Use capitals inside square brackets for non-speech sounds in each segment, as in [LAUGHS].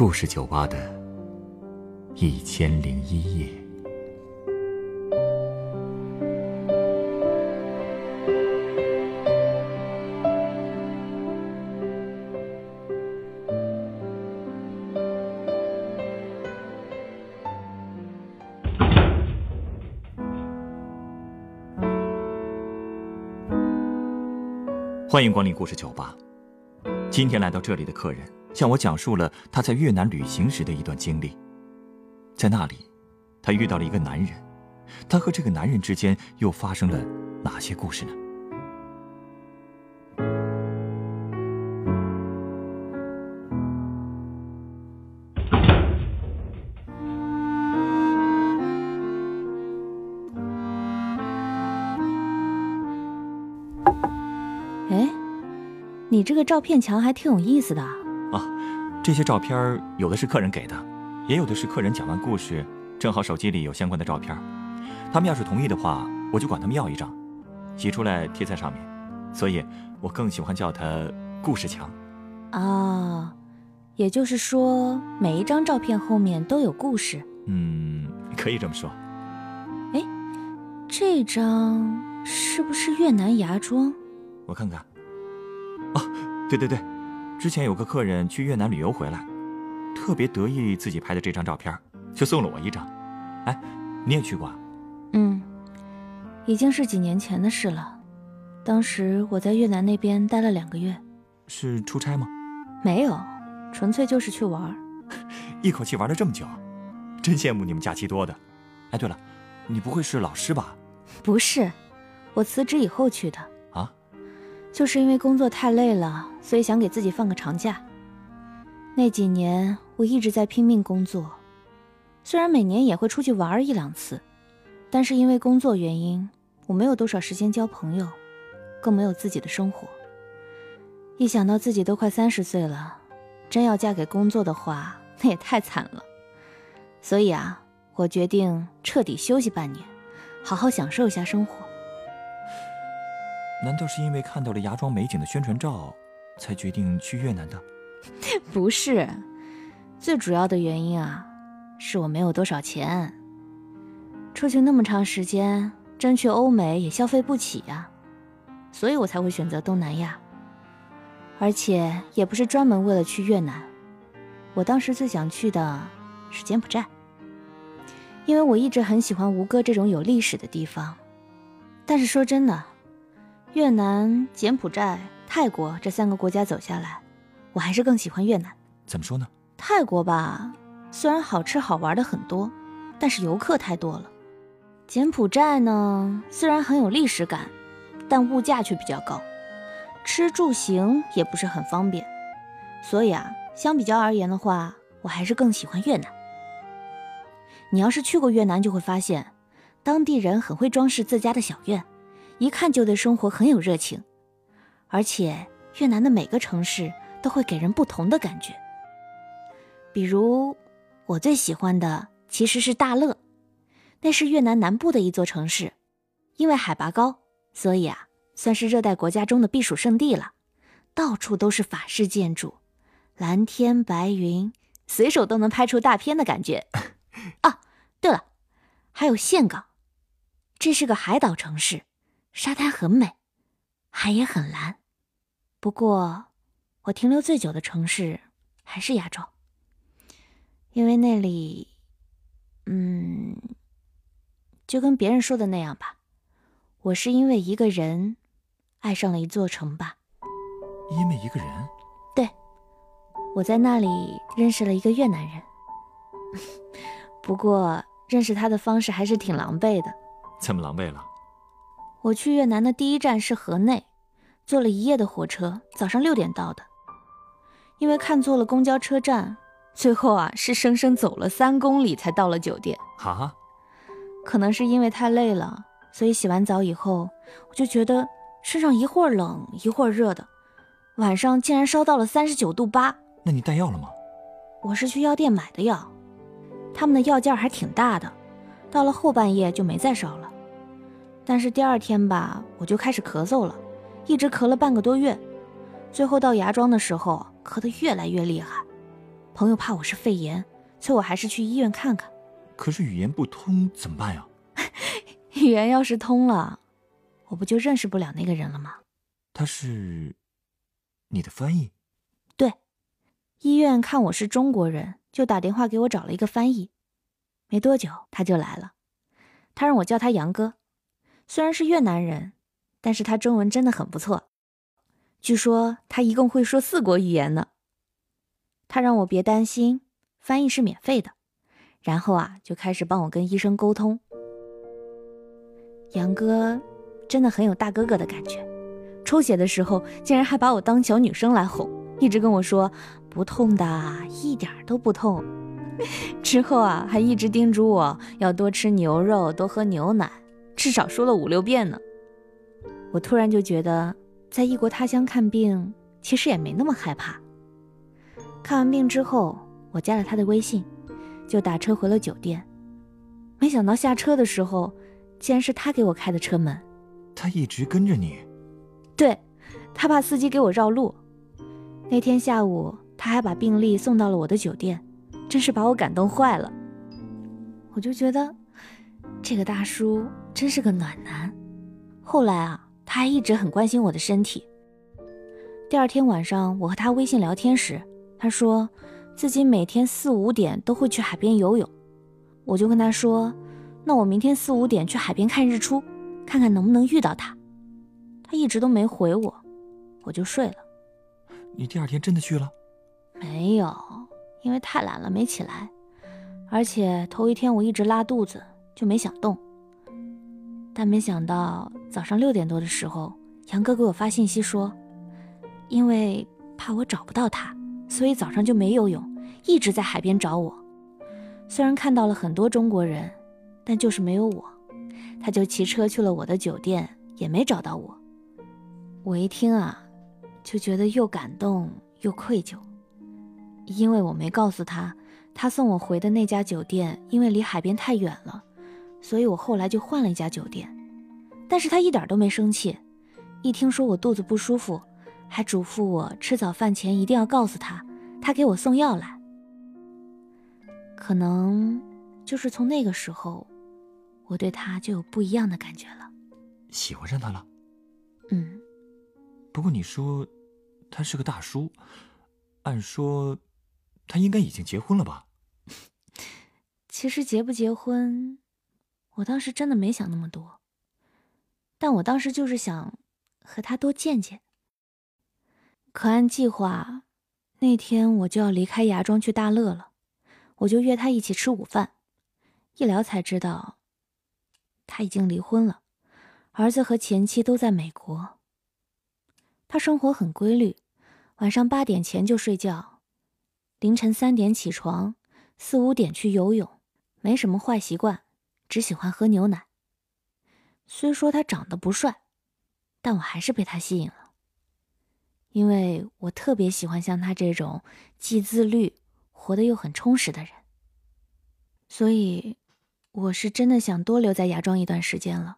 故事酒吧的一千零一夜。欢迎光临故事酒吧。今天来到这里的客人向我讲述了他在越南旅行时的一段经历。在那里，他遇到了一个男人，他和这个男人之间又发生了哪些故事呢？哎，你这个照片墙还挺有意思的。这些照片有的是客人给的，也有的是客人讲完故事，正好手机里有相关的照片。他们要是同意的话，我就管他们要一张，洗出来贴在上面。所以我更喜欢叫它故事墙。啊，也就是说每一张照片后面都有故事。嗯，可以这么说。哎这张是不是越南芽庄？我看看。哦，对对对，之前有个客人去越南旅游回来，特别得意自己拍的这张照片，就送了我一张。哎，你也去过啊？嗯，已经是几年前的事了。当时我在越南那边待了两个月，是出差吗？没有，纯粹就是去玩。[LAUGHS] 一口气玩了这么久，真羡慕你们假期多的。哎，对了，你不会是老师吧？不是，我辞职以后去的。就是因为工作太累了，所以想给自己放个长假。那几年我一直在拼命工作，虽然每年也会出去玩一两次，但是因为工作原因，我没有多少时间交朋友，更没有自己的生活。一想到自己都快三十岁了，真要嫁给工作的话，那也太惨了。所以啊，我决定彻底休息半年，好好享受一下生活。难道是因为看到了芽庄美景的宣传照，才决定去越南的？[LAUGHS] 不是，最主要的原因啊，是我没有多少钱。出去那么长时间，真去欧美也消费不起呀，所以我才会选择东南亚。而且也不是专门为了去越南，我当时最想去的是柬埔寨，因为我一直很喜欢吴哥这种有历史的地方。但是说真的，越南、柬埔寨、泰国这三个国家走下来，我还是更喜欢越南。怎么说呢？泰国吧，虽然好吃好玩的很多，但是游客太多了。柬埔寨呢，虽然很有历史感，但物价却比较高，吃住行也不是很方便。所以啊，相比较而言的话，我还是更喜欢越南。你要是去过越南，就会发现，当地人很会装饰自家的小院，一看就对生活很有热情。而且越南的每个城市都会给人不同的感觉。比如，我最喜欢的其实是大乐，那是越南南部的一座城市，因为海拔高，所以啊，算是热带国家中的避暑胜地了。到处都是法式建筑，蓝天白云，随手都能拍出大片的感觉。[LAUGHS] 啊，对了，还有岘港，这是个海岛城市，沙滩很美，海也很蓝。不过，我停留最久的城市还是亚洲。因为那里，嗯，就跟别人说的那样吧，我是因为一个人爱上了一座城吧。因为一个人？对，我在那里认识了一个越南人，[LAUGHS] 不过认识他的方式还是挺狼狈的。怎么狼狈了？我去越南的第一站是河内，坐了一夜的火车，早上六点到的。因为看错了公交车站。最后啊，是生生走了三公里才到了酒店。哈，可能是因为太累了，所以洗完澡以后，我就觉得身上一会儿冷一会儿热的，晚上竟然烧到了三十九度八。那你带药了吗？我是去药店买的药，他们的药件还挺大的，到了后半夜就没再烧了。但是第二天吧，我就开始咳嗽了，一直咳了半个多月，最后到芽庄的时候，咳得越来越厉害。朋友怕我是肺炎，催我还是去医院看看。可是语言不通怎么办呀？[LAUGHS] 语言要是通了，我不就认识不了那个人了吗？他是你的翻译？对，医院看我是中国人，就打电话给我找了一个翻译。没多久他就来了，他让我叫他杨哥。虽然是越南人，但是他中文真的很不错。据说他一共会说四国语言呢。他让我别担心，翻译是免费的。然后啊，就开始帮我跟医生沟通。杨哥真的很有大哥哥的感觉，抽血的时候竟然还把我当小女生来哄，一直跟我说不痛的，一点都不痛。[LAUGHS] 之后啊，还一直叮嘱我要多吃牛肉，多喝牛奶，至少说了五六遍呢。我突然就觉得，在异国他乡看病其实也没那么害怕。看完病之后，我加了他的微信。就打车回了酒店，没想到下车的时候，竟然是他给我开的车门。他一直跟着你？对，他怕司机给我绕路。那天下午，他还把病历送到了我的酒店，真是把我感动坏了。我就觉得，这个大叔真是个暖男。后来啊，他还一直很关心我的身体。第二天晚上，我和他微信聊天时，他说。自己每天四五点都会去海边游泳，我就跟他说：“那我明天四五点去海边看日出，看看能不能遇到他。”他一直都没回我，我就睡了。你第二天真的去了？没有，因为太懒了没起来，而且头一天我一直拉肚子，就没想动。但没想到早上六点多的时候，杨哥给我发信息说，因为怕我找不到他，所以早上就没游泳。一直在海边找我，虽然看到了很多中国人，但就是没有我。他就骑车去了我的酒店，也没找到我。我一听啊，就觉得又感动又愧疚，因为我没告诉他，他送我回的那家酒店因为离海边太远了，所以我后来就换了一家酒店。但是他一点都没生气，一听说我肚子不舒服，还嘱咐我吃早饭前一定要告诉他，他给我送药来。可能就是从那个时候，我对他就有不一样的感觉了，喜欢上他了。嗯，不过你说他是个大叔，按说他应该已经结婚了吧？[LAUGHS] 其实结不结婚，我当时真的没想那么多，但我当时就是想和他多见见。可按计划，那天我就要离开芽庄去大乐了。我就约他一起吃午饭，一聊才知道，他已经离婚了，儿子和前妻都在美国。他生活很规律，晚上八点前就睡觉，凌晨三点起床，四五点去游泳，没什么坏习惯，只喜欢喝牛奶。虽说他长得不帅，但我还是被他吸引了，因为我特别喜欢像他这种既自律。活得又很充实的人，所以我是真的想多留在芽庄一段时间了。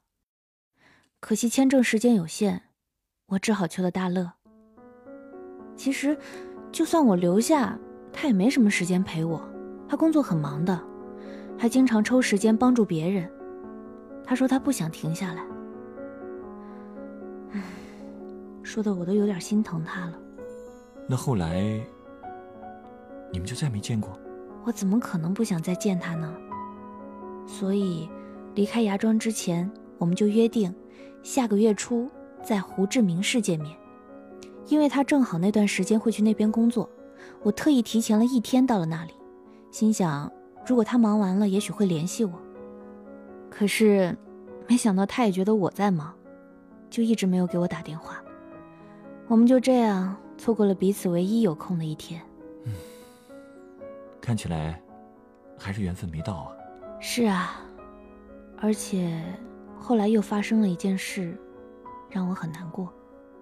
可惜签证时间有限，我只好去了大乐。其实，就算我留下，他也没什么时间陪我。他工作很忙的，还经常抽时间帮助别人。他说他不想停下来。说的我都有点心疼他了。那后来？你们就再没见过？我怎么可能不想再见他呢？所以，离开芽庄之前，我们就约定，下个月初在胡志明市见面。因为他正好那段时间会去那边工作，我特意提前了一天到了那里，心想如果他忙完了，也许会联系我。可是，没想到他也觉得我在忙，就一直没有给我打电话。我们就这样错过了彼此唯一有空的一天。嗯看起来，还是缘分没到啊。是啊，而且后来又发生了一件事，让我很难过。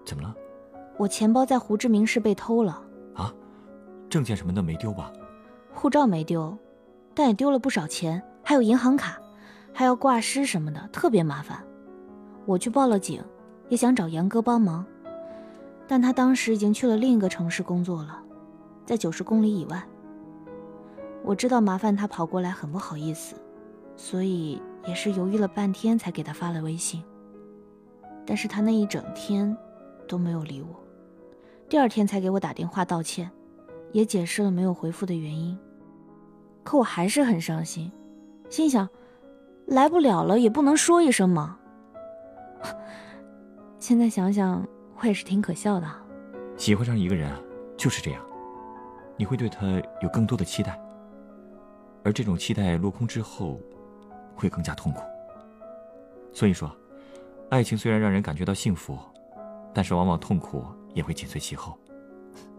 怎么了？我钱包在胡志明市被偷了。啊？证件什么的没丢吧？护照没丢，但也丢了不少钱，还有银行卡，还要挂失什么的，特别麻烦。我去报了警，也想找杨哥帮忙，但他当时已经去了另一个城市工作了，在九十公里以外。我知道麻烦他跑过来很不好意思，所以也是犹豫了半天才给他发了微信。但是他那一整天都没有理我，第二天才给我打电话道歉，也解释了没有回复的原因。可我还是很伤心，心想，来不了了也不能说一声吗。[LAUGHS] 现在想想，我也是挺可笑的。喜欢上一个人啊，就是这样，你会对他有更多的期待，而这种期待落空之后，会更加痛苦。所以说，爱情虽然让人感觉到幸福，但是往往痛苦也会紧随其后。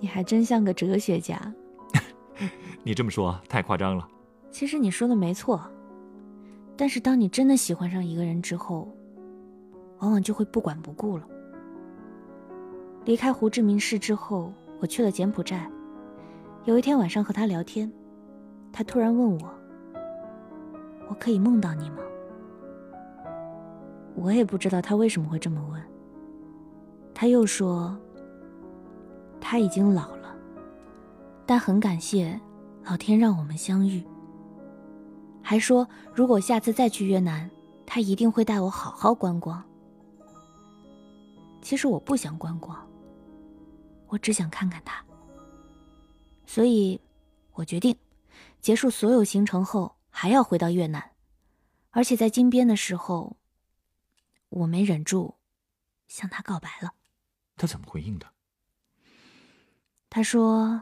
你还真像个哲学家。[LAUGHS] 你这么说太夸张了。其实你说的没错，但是当你真的喜欢上一个人之后，往往就会不管不顾了。离开胡志明市之后，我去了柬埔寨。有一天晚上和他聊天，他突然问我：“我可以梦到你吗？”我也不知道他为什么会这么问。他又说：“他已经老了，但很感谢老天让我们相遇。”还说如果下次再去越南，他一定会带我好好观光。其实我不想观光，我只想看看他。所以，我决定结束所有行程后还要回到越南，而且在金边的时候，我没忍住向他告白了。他怎么回应的？他说：“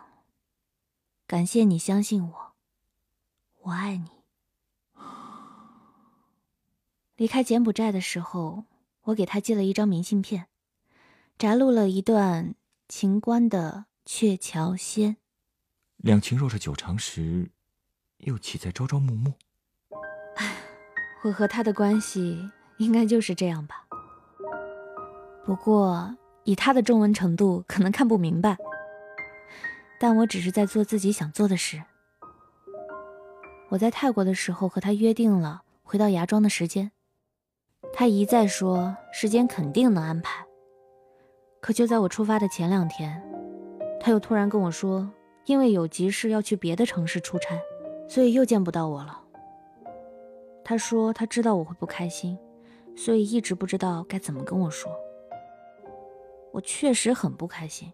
感谢你相信我，我爱你。”离开柬埔寨的时候，我给他寄了一张明信片。摘录了一段秦观的《鹊桥仙》：“两情若是久长时，又岂在朝朝暮暮。”唉，我和他的关系应该就是这样吧。不过以他的中文程度，可能看不明白。但我只是在做自己想做的事。我在泰国的时候和他约定了回到芽庄的时间，他一再说时间肯定能安排。可就在我出发的前两天，他又突然跟我说，因为有急事要去别的城市出差，所以又见不到我了。他说他知道我会不开心，所以一直不知道该怎么跟我说。我确实很不开心，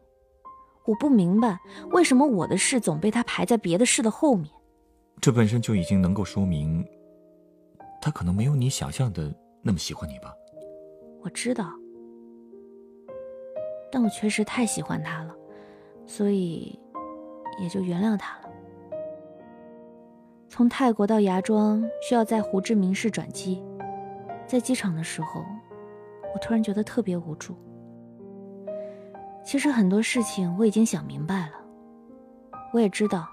我不明白为什么我的事总被他排在别的事的后面。这本身就已经能够说明，他可能没有你想象的那么喜欢你吧。我知道。但我确实太喜欢他了，所以也就原谅他了。从泰国到芽庄需要在胡志明市转机，在机场的时候，我突然觉得特别无助。其实很多事情我已经想明白了，我也知道，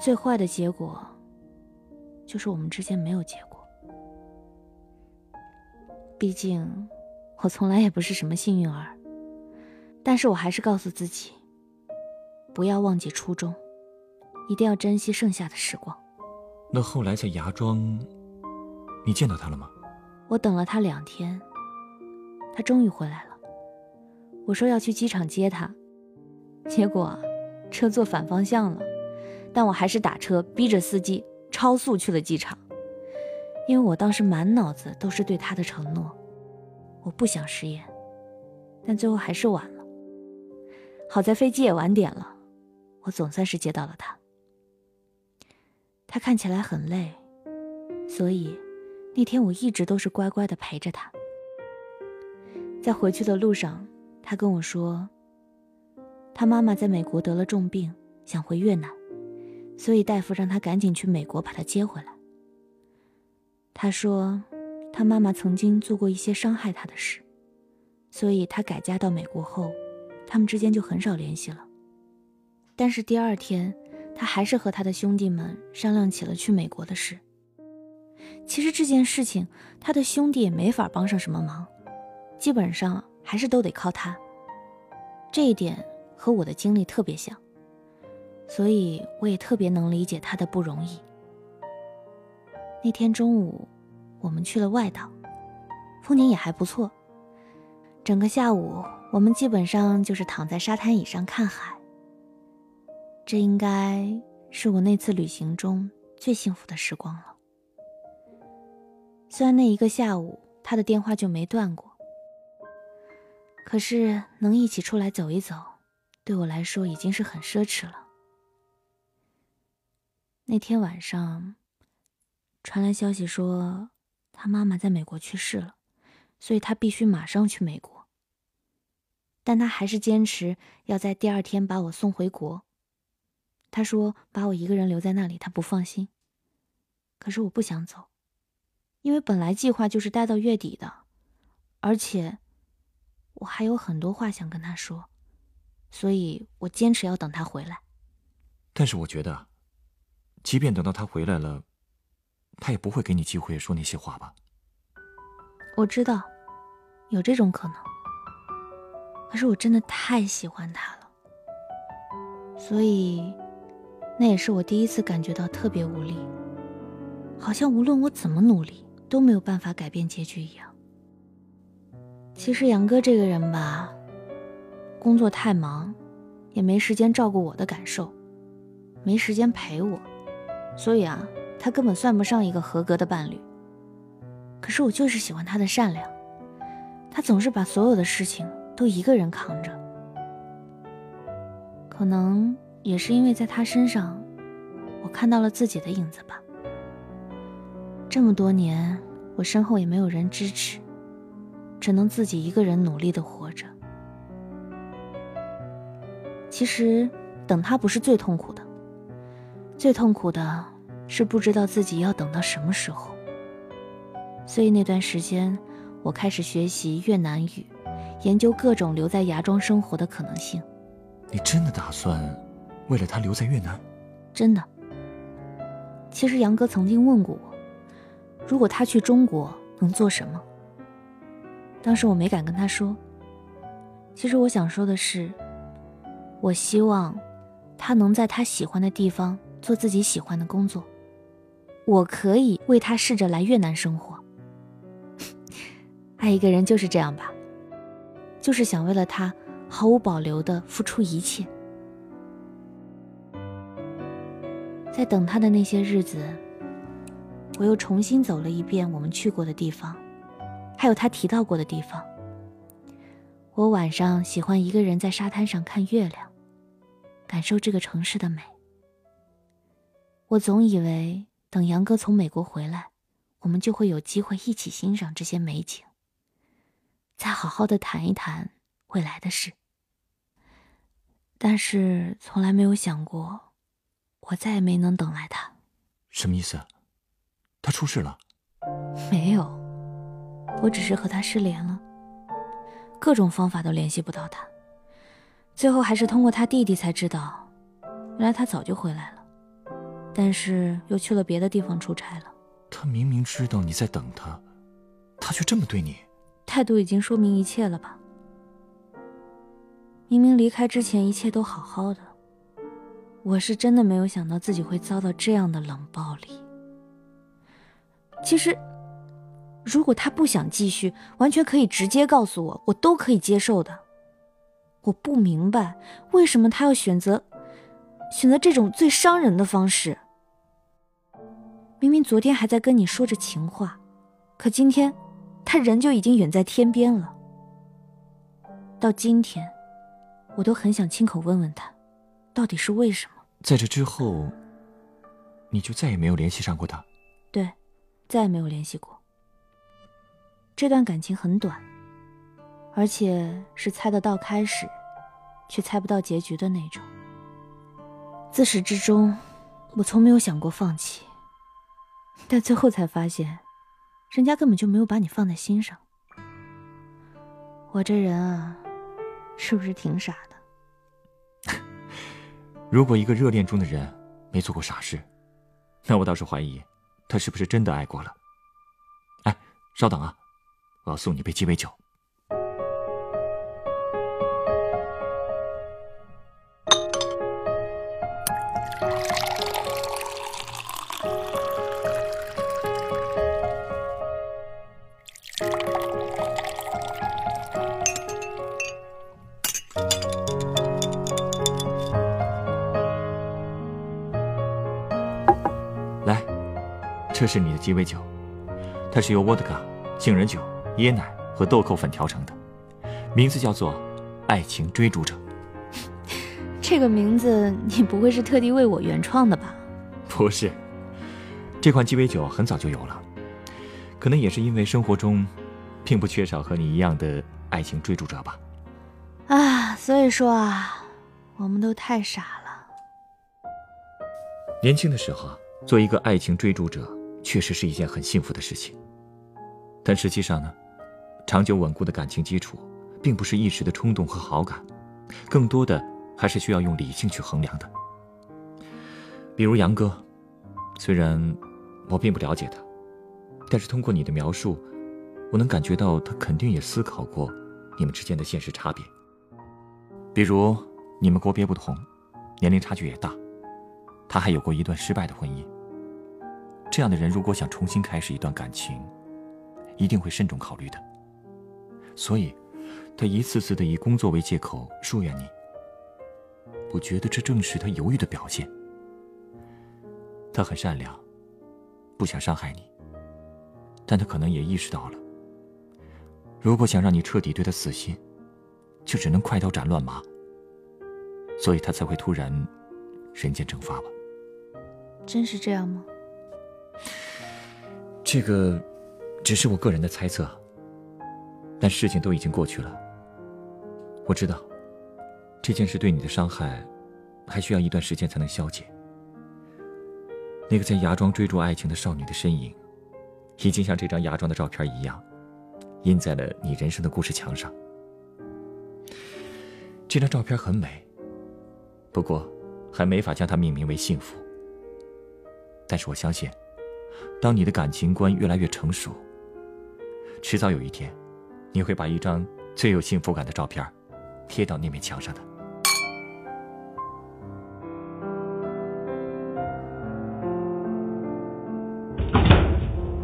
最坏的结果就是我们之间没有结果。毕竟，我从来也不是什么幸运儿。但是我还是告诉自己，不要忘记初衷，一定要珍惜剩下的时光。那后来在芽庄，你见到他了吗？我等了他两天，他终于回来了。我说要去机场接他，结果车坐反方向了，但我还是打车逼着司机超速去了机场，因为我当时满脑子都是对他的承诺，我不想食言，但最后还是晚了。好在飞机也晚点了，我总算是接到了他。他看起来很累，所以那天我一直都是乖乖的陪着他。在回去的路上，他跟我说，他妈妈在美国得了重病，想回越南，所以大夫让他赶紧去美国把她接回来。他说，他妈妈曾经做过一些伤害他的事，所以他改嫁到美国后。他们之间就很少联系了，但是第二天，他还是和他的兄弟们商量起了去美国的事。其实这件事情，他的兄弟也没法帮上什么忙，基本上还是都得靠他。这一点和我的经历特别像，所以我也特别能理解他的不容易。那天中午，我们去了外岛，风景也还不错。整个下午。我们基本上就是躺在沙滩椅上看海，这应该是我那次旅行中最幸福的时光了。虽然那一个下午他的电话就没断过，可是能一起出来走一走，对我来说已经是很奢侈了。那天晚上，传来消息说他妈妈在美国去世了，所以他必须马上去美国。但他还是坚持要在第二天把我送回国。他说把我一个人留在那里，他不放心。可是我不想走，因为本来计划就是待到月底的，而且我还有很多话想跟他说，所以我坚持要等他回来。但是我觉得，即便等到他回来了，他也不会给你机会说那些话吧？我知道，有这种可能。可是我真的太喜欢他了，所以。那也是我第一次感觉到特别无力，好像无论我怎么努力都没有办法改变结局一样。其实杨哥这个人吧，工作太忙，也没时间照顾我的感受，没时间陪我，所以啊，他根本算不上一个合格的伴侣。可是我就是喜欢他的善良，他总是把所有的事情都一个人扛着，可能。也是因为在他身上，我看到了自己的影子吧。这么多年，我身后也没有人支持，只能自己一个人努力的活着。其实，等他不是最痛苦的，最痛苦的是不知道自己要等到什么时候。所以那段时间，我开始学习越南语，研究各种留在芽庄生活的可能性。你真的打算？为了他留在越南，真的。其实杨哥曾经问过我，如果他去中国能做什么。当时我没敢跟他说。其实我想说的是，我希望他能在他喜欢的地方做自己喜欢的工作，我可以为他试着来越南生活。[LAUGHS] 爱一个人就是这样吧，就是想为了他毫无保留的付出一切。在等他的那些日子，我又重新走了一遍我们去过的地方，还有他提到过的地方。我晚上喜欢一个人在沙滩上看月亮，感受这个城市的美。我总以为等杨哥从美国回来，我们就会有机会一起欣赏这些美景，再好好的谈一谈未来的事。但是从来没有想过。我再也没能等来他，什么意思？他出事了？没有，我只是和他失联了，各种方法都联系不到他，最后还是通过他弟弟才知道，原来他早就回来了，但是又去了别的地方出差了。他明明知道你在等他，他却这么对你，态度已经说明一切了吧？明明离开之前一切都好好的。我是真的没有想到自己会遭到这样的冷暴力。其实，如果他不想继续，完全可以直接告诉我，我都可以接受的。我不明白为什么他要选择选择这种最伤人的方式。明明昨天还在跟你说着情话，可今天他人就已经远在天边了。到今天，我都很想亲口问问他，到底是为什么。在这之后，你就再也没有联系上过他。对，再也没有联系过。这段感情很短，而且是猜得到开始，却猜不到结局的那种。自始至终，我从没有想过放弃，但最后才发现，人家根本就没有把你放在心上。我这人啊，是不是挺傻的？[LAUGHS] 如果一个热恋中的人没做过傻事，那我倒是怀疑，他是不是真的爱过了。哎，稍等啊，我要送你杯鸡尾酒。来这是你的鸡尾酒它是由沃德嘎杏仁酒椰奶和豆蔻粉调成的，名字叫做“爱情追逐者 [LAUGHS] ”。这个名字你不会是特地为我原创的吧？不是，这款鸡尾酒很早就有了，可能也是因为生活中，并不缺少和你一样的爱情追逐者吧。啊，所以说啊，我们都太傻了。年轻的时候，做一个爱情追逐者，确实是一件很幸福的事情。但实际上呢，长久稳固的感情基础，并不是一时的冲动和好感，更多的。还是需要用理性去衡量的。比如杨哥，虽然我并不了解他，但是通过你的描述，我能感觉到他肯定也思考过你们之间的现实差别。比如你们国别不同，年龄差距也大，他还有过一段失败的婚姻。这样的人如果想重新开始一段感情，一定会慎重考虑的。所以，他一次次的以工作为借口疏远你。我觉得这正是他犹豫的表现。他很善良，不想伤害你，但他可能也意识到了，如果想让你彻底对他死心，就只能快刀斩乱麻。所以他才会突然人间蒸发吧？真是这样吗？这个只是我个人的猜测，但事情都已经过去了。我知道。这件事对你的伤害，还需要一段时间才能消解。那个在芽庄追逐爱情的少女的身影，已经像这张芽庄的照片一样，印在了你人生的故事墙上。这张照片很美，不过还没法将它命名为幸福。但是我相信，当你的感情观越来越成熟，迟早有一天，你会把一张最有幸福感的照片贴到那面墙上的。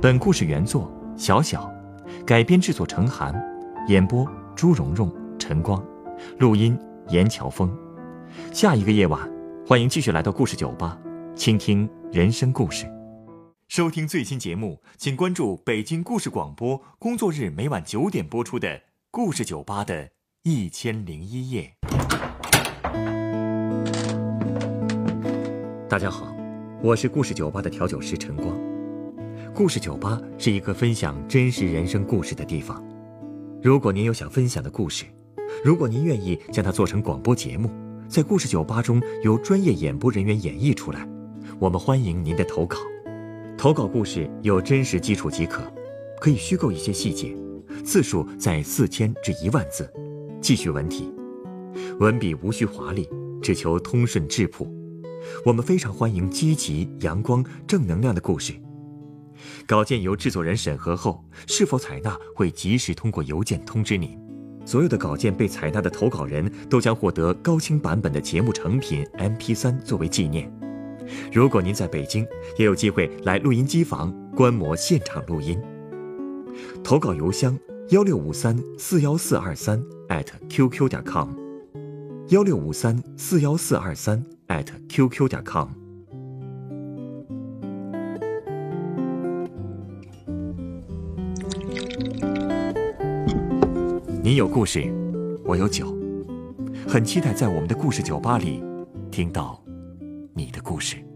本故事原作小小，改编制作陈寒，演播朱蓉蓉、陈光，录音严乔峰。下一个夜晚，欢迎继续来到故事酒吧，倾听人生故事。收听最新节目，请关注北京故事广播，工作日每晚九点播出的《故事酒吧的一千零一夜》。大家好，我是故事酒吧的调酒师陈光。故事酒吧是一个分享真实人生故事的地方。如果您有想分享的故事，如果您愿意将它做成广播节目，在故事酒吧中由专业演播人员演绎出来，我们欢迎您的投稿。投稿故事有真实基础即可，可以虚构一些细节，字数在四千至一万字，记叙文体，文笔无需华丽，只求通顺质朴。我们非常欢迎积极、阳光、正能量的故事。稿件由制作人审核后，是否采纳会及时通过邮件通知您。所有的稿件被采纳的投稿人都将获得高清版本的节目成品 MP3 作为纪念。如果您在北京，也有机会来录音机房观摩现场录音。投稿邮箱：幺六五三四幺四二三 @QQ 点 com。幺六五三四幺四二三 @QQ 点 com。你有故事，我有酒，很期待在我们的故事酒吧里听到你的故事。